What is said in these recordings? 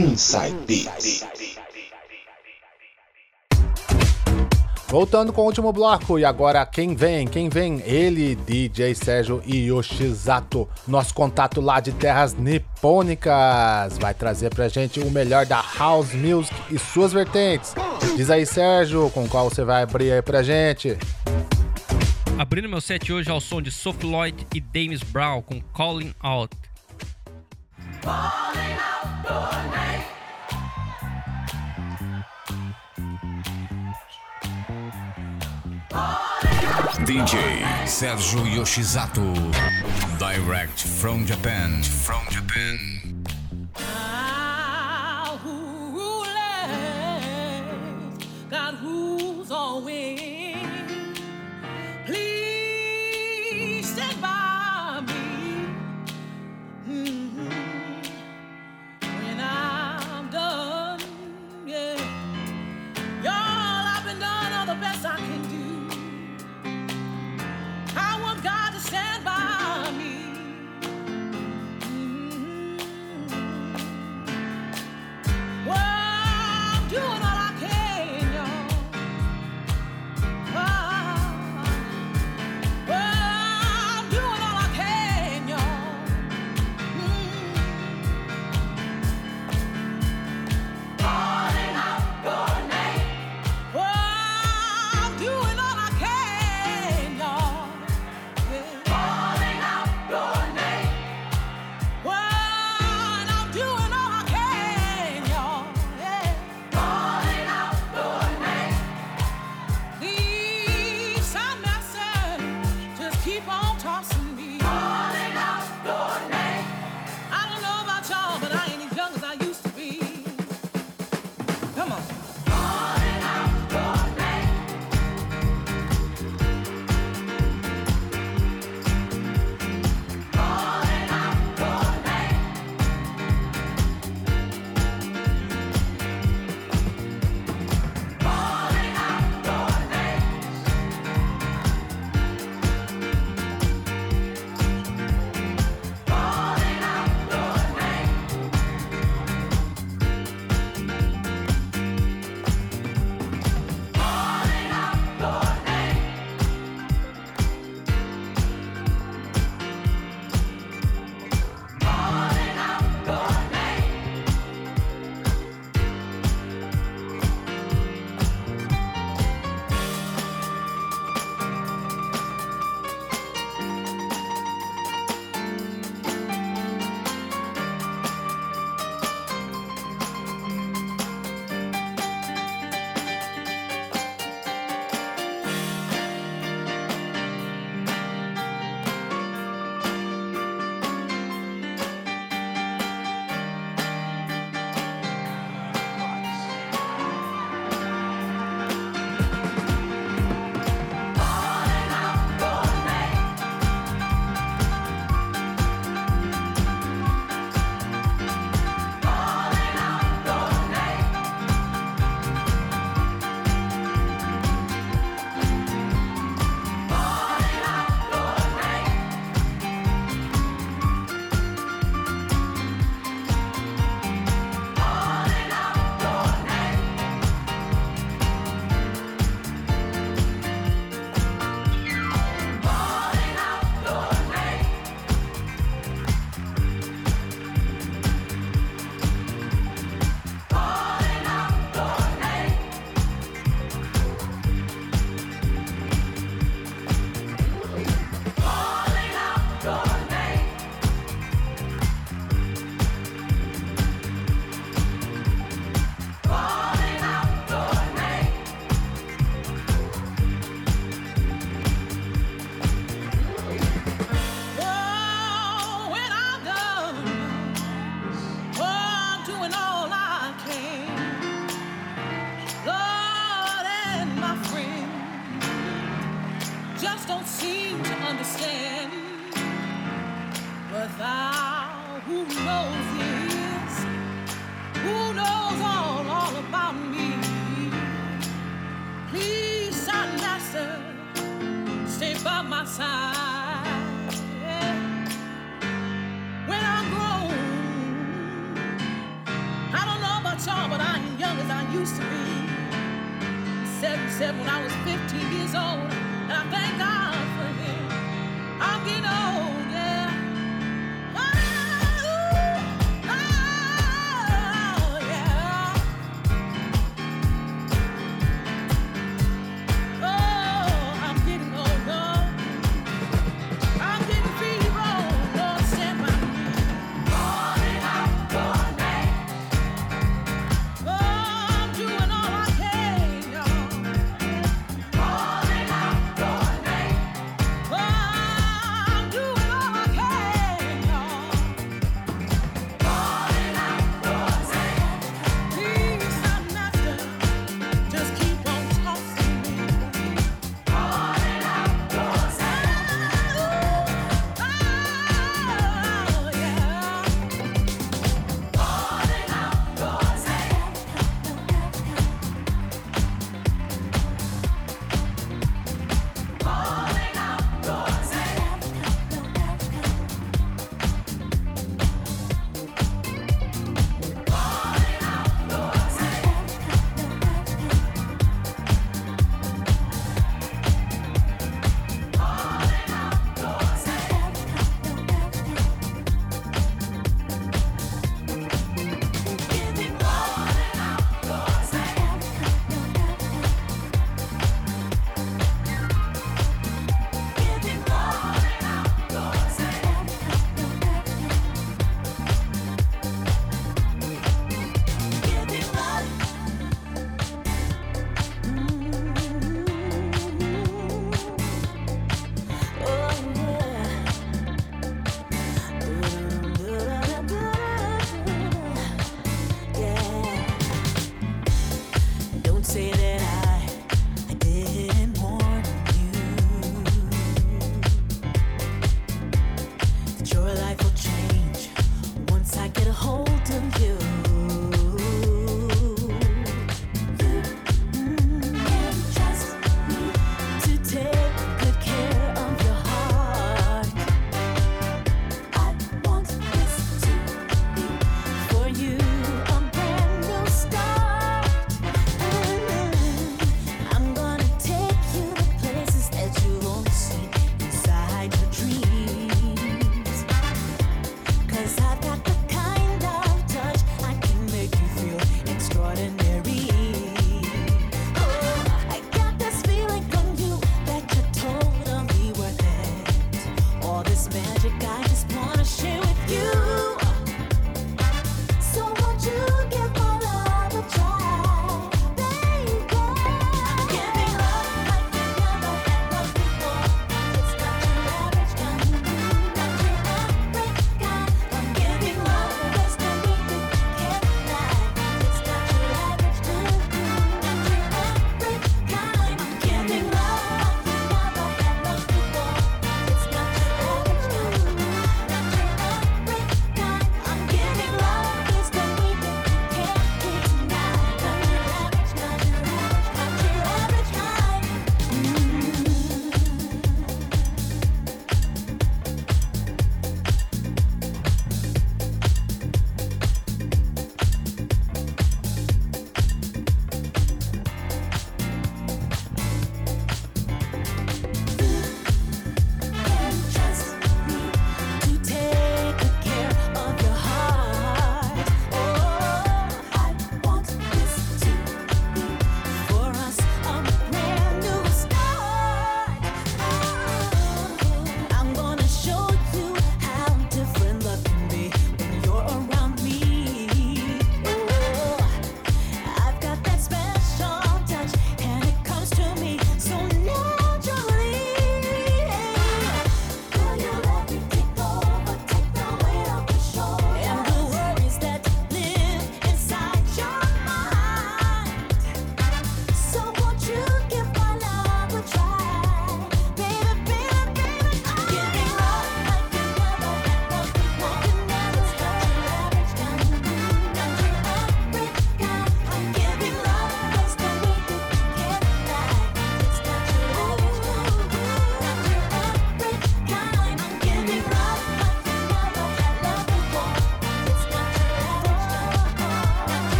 Inside Beats. Voltando com o último bloco, e agora quem vem? Quem vem? Ele, DJ Sérgio Yoshizato, nosso contato lá de terras nipônicas, vai trazer pra gente o melhor da House Music e suas vertentes. Diz aí, Sérgio, com qual você vai abrir aí pra gente? Abrindo meu set hoje ao som de Sophie Lloyd e James Brown com Calling Out. DJ Sérgio Yoshizato. Direct from Japan. From Japan. who knows who knows all, all about me. Please, stay by my side. When I grow, I don't know about y'all, but I ain't young as I used to be. Seven, seven when I was 15 years old, and I thank God for him. I'm getting old.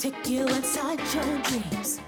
Take you inside your dreams.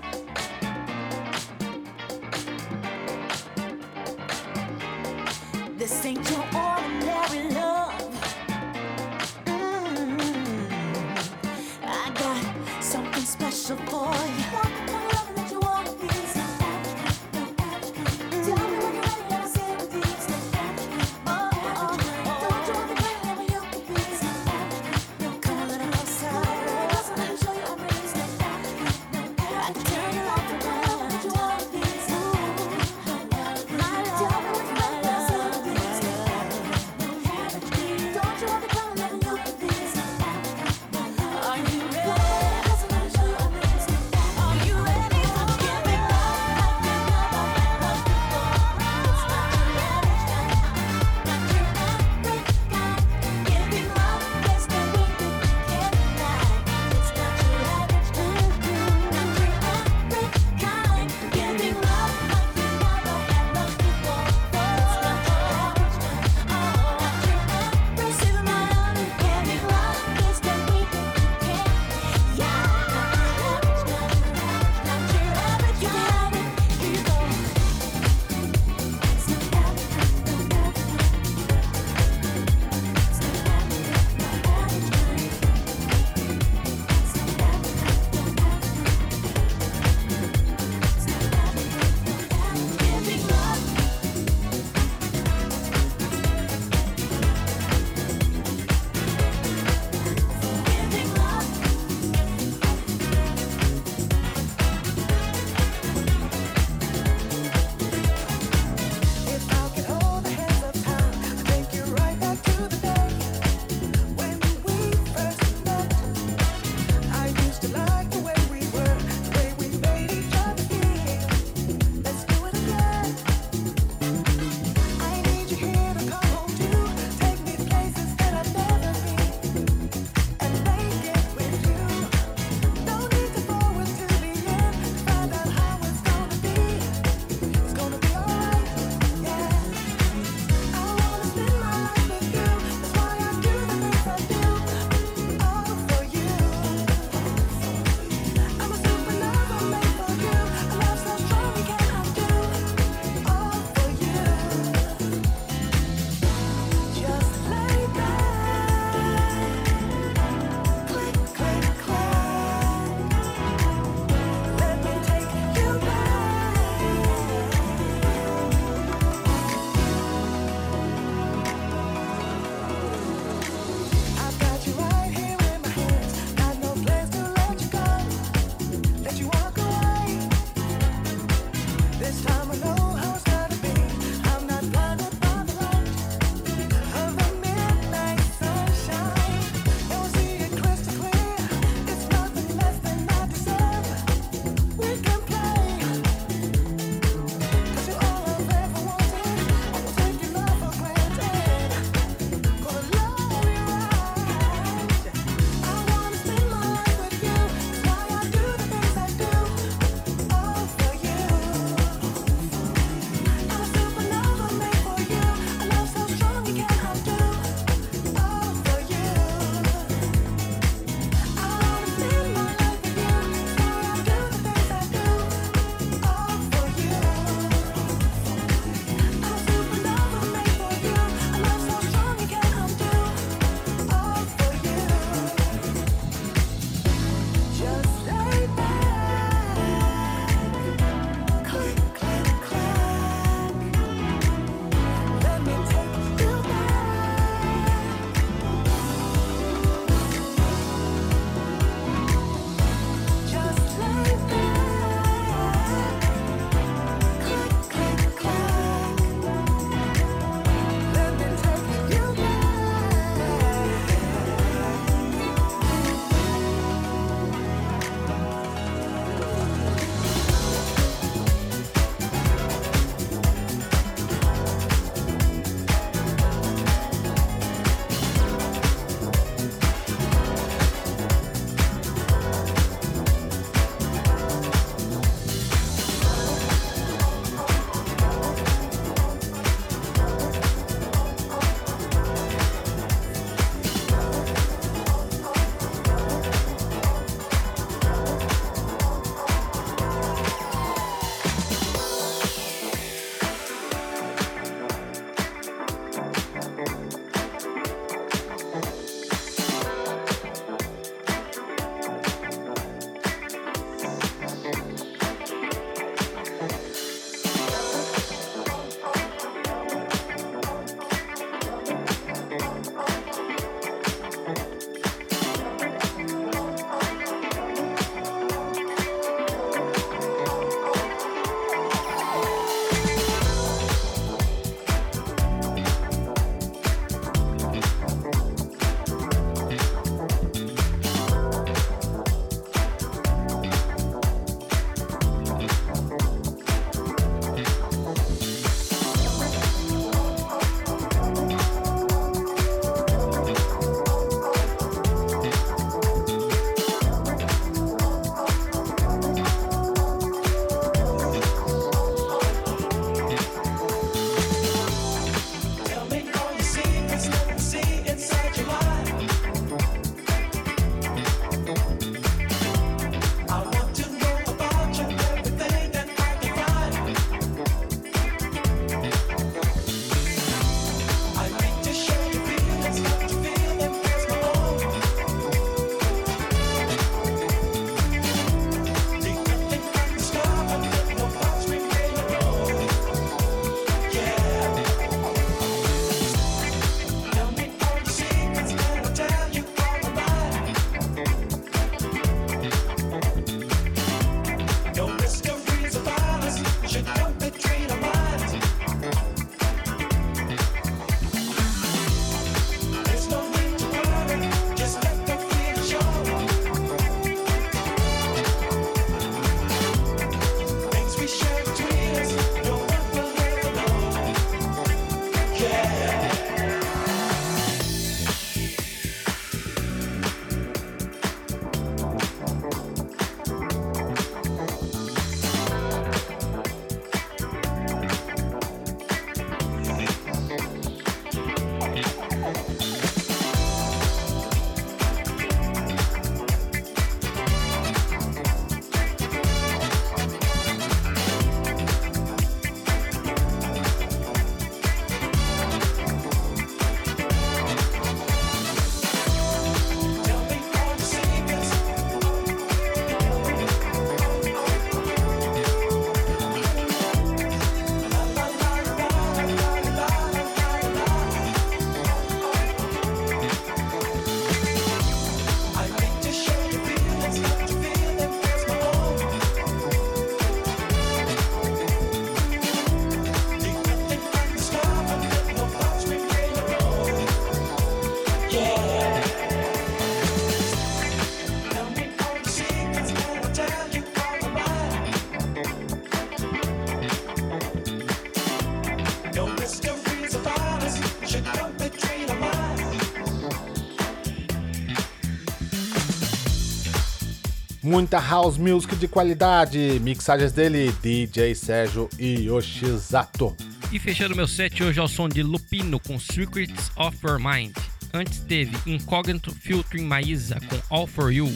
Muita house music de qualidade. Mixagens dele, DJ Sérgio Yoshizato. E fechando meu set hoje ao som de Lupino com Secrets of Your Mind. Antes teve Incognito Filtering Maísa com All For You.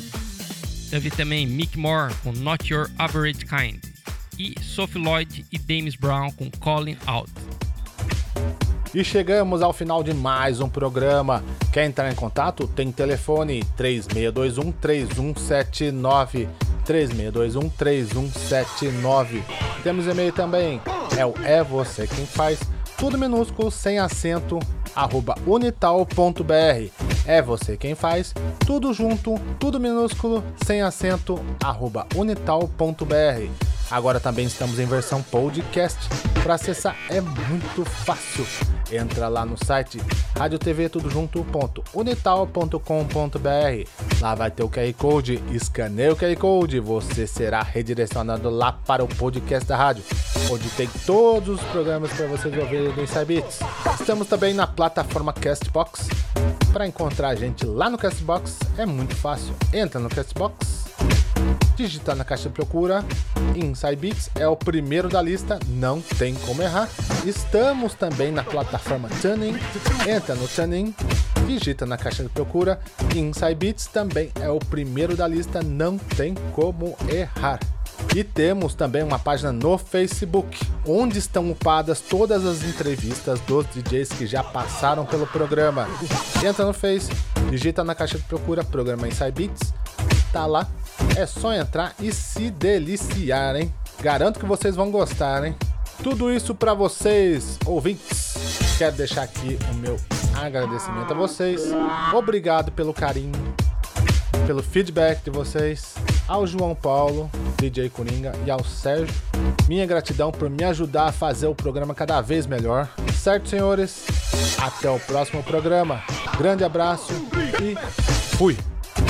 Teve também Mick Moore com Not Your Average Kind. E Sophie Lloyd e James Brown com Calling Out. E chegamos ao final de mais um programa. Quer entrar em contato? Tem telefone 3621 3179. 3621 3179. Temos e-mail também. É o É Você Quem Faz. Tudo minúsculo, sem acento, arroba unital.br. É você quem faz, tudo junto, tudo minúsculo, sem acento, arroba unital.br. Agora também estamos em versão podcast. Para acessar é muito fácil. Entra lá no site radiotv.unital.com.br. Lá vai ter o QR Code, escaneia o QR Code, você será redirecionado lá para o podcast da rádio, onde tem todos os programas para vocês ouvirem do Inside Beats. Estamos também na plataforma Castbox. Para encontrar a gente lá no Castbox é muito fácil. Entra no Castbox, digita na caixa de procura Inside Beats é o primeiro da lista, não tem como errar. Estamos também na plataforma Tuning. Entra no Tuning, digita na caixa de procura Inside Beats também é o primeiro da lista, não tem como errar. E temos também uma página no Facebook, onde estão upadas todas as entrevistas dos DJs que já passaram pelo programa. Entra no Face, digita na caixa de procura programa Inside Beats, tá lá. É só entrar e se deliciar, hein? Garanto que vocês vão gostar, hein? Tudo isso para vocês, ouvintes. Quero deixar aqui o meu agradecimento a vocês. Obrigado pelo carinho, pelo feedback de vocês, ao João Paulo, DJ Coringa e ao Sérgio. Minha gratidão por me ajudar a fazer o programa cada vez melhor. Certo, senhores? Até o próximo programa. Grande abraço e fui!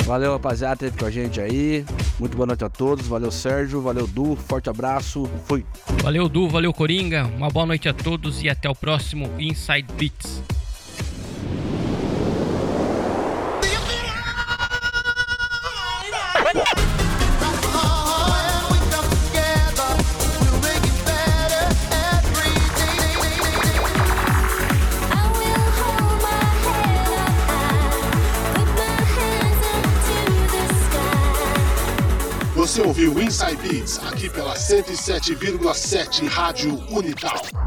Valeu, rapaziada, teve com a gente aí. Muito boa noite a todos. Valeu, Sérgio. Valeu, Du. Forte abraço. Fui. Valeu, Du, valeu, Coringa. Uma boa noite a todos e até o próximo Inside Beats. Inside Beats aqui pela 107,7 Rádio Unital.